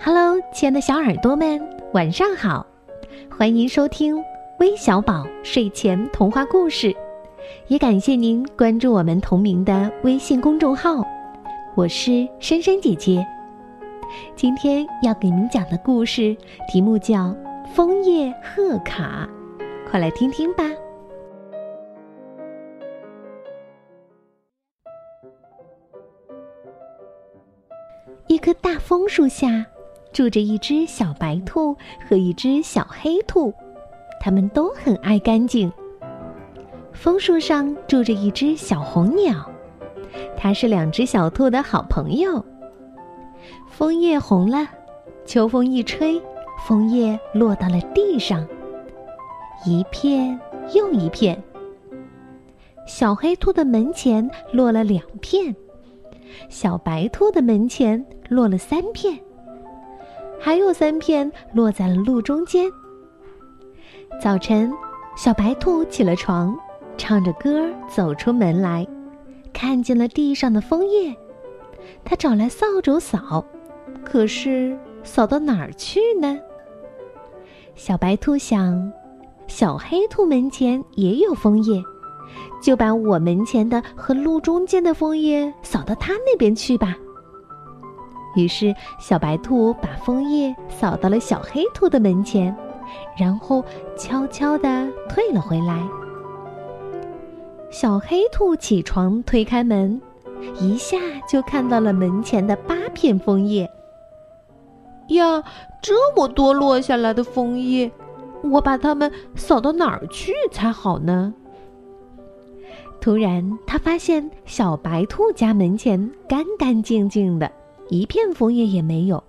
Hello，亲爱的小耳朵们，晚上好！欢迎收听微小宝睡前童话故事，也感谢您关注我们同名的微信公众号。我是珊珊姐姐，今天要给您讲的故事题目叫《枫叶贺卡》，快来听听吧。一棵大枫树下。住着一只小白兔和一只小黑兔，它们都很爱干净。枫树上住着一只小红鸟，它是两只小兔的好朋友。枫叶红了，秋风一吹，枫叶落到了地上，一片又一片。小黑兔的门前落了两片，小白兔的门前落了三片。还有三片落在了路中间。早晨，小白兔起了床，唱着歌走出门来，看见了地上的枫叶，它找来扫帚扫，可是扫到哪儿去呢？小白兔想，小黑兔门前也有枫叶，就把我门前的和路中间的枫叶扫到它那边去吧。于是，小白兔把枫叶扫到了小黑兔的门前，然后悄悄地退了回来。小黑兔起床推开门，一下就看到了门前的八片枫叶。呀，这么多落下来的枫叶，我把它们扫到哪儿去才好呢？突然，他发现小白兔家门前干干净净的。一片枫叶也没有。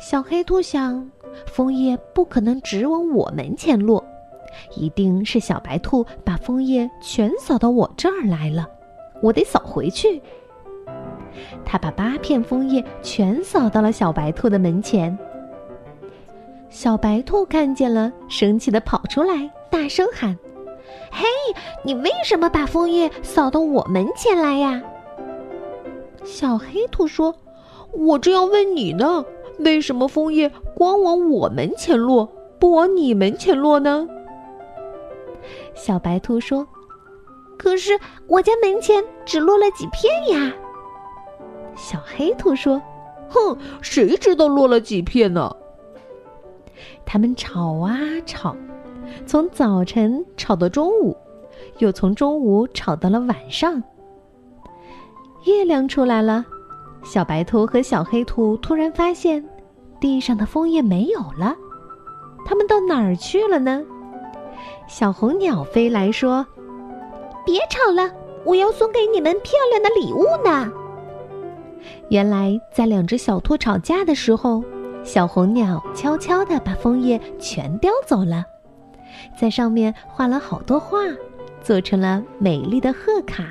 小黑兔想，枫叶不可能只往我门前落，一定是小白兔把枫叶全扫到我这儿来了，我得扫回去。他把八片枫叶全扫到了小白兔的门前。小白兔看见了，生气的跑出来，大声喊：“嘿，你为什么把枫叶扫到我门前来呀？”小黑兔说。我正要问你呢，为什么枫叶光往我门前落，不往你门前落呢？小白兔说：“可是我家门前只落了几片呀。”小黑兔说：“哼，谁知道落了几片呢？”他们吵啊吵，从早晨吵到中午，又从中午吵到了晚上。月亮出来了。小白兔和小黑兔突然发现，地上的枫叶没有了，它们到哪儿去了呢？小红鸟飞来说：“别吵了，我要送给你们漂亮的礼物呢。”原来，在两只小兔吵架的时候，小红鸟悄悄地把枫叶全叼走了，在上面画了好多画，做成了美丽的贺卡。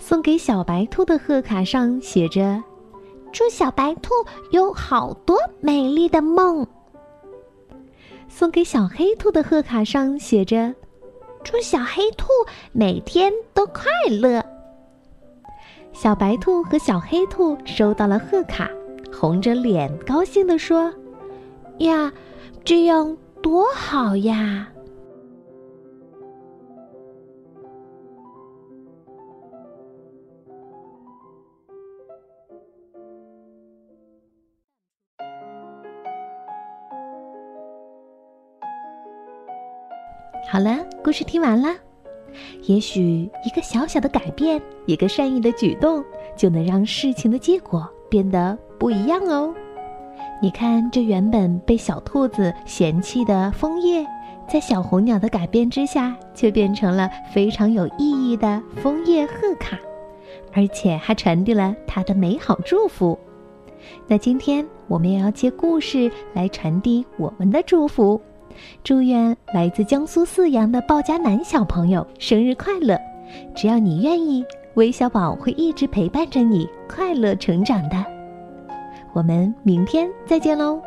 送给小白兔的贺卡上写着：“祝小白兔有好多美丽的梦。”送给小黑兔的贺卡上写着：“祝小黑兔每天都快乐。”小白兔和小黑兔收到了贺卡，红着脸高兴地说：“呀，这样多好呀！”好了，故事听完了。也许一个小小的改变，一个善意的举动，就能让事情的结果变得不一样哦。你看，这原本被小兔子嫌弃的枫叶，在小红鸟的改变之下，却变成了非常有意义的枫叶贺卡，而且还传递了它的美好祝福。那今天我们也要借故事来传递我们的祝福。祝愿来自江苏泗阳的鲍家南小朋友生日快乐！只要你愿意，韦小宝会一直陪伴着你，快乐成长的。我们明天再见喽，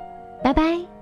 拜拜。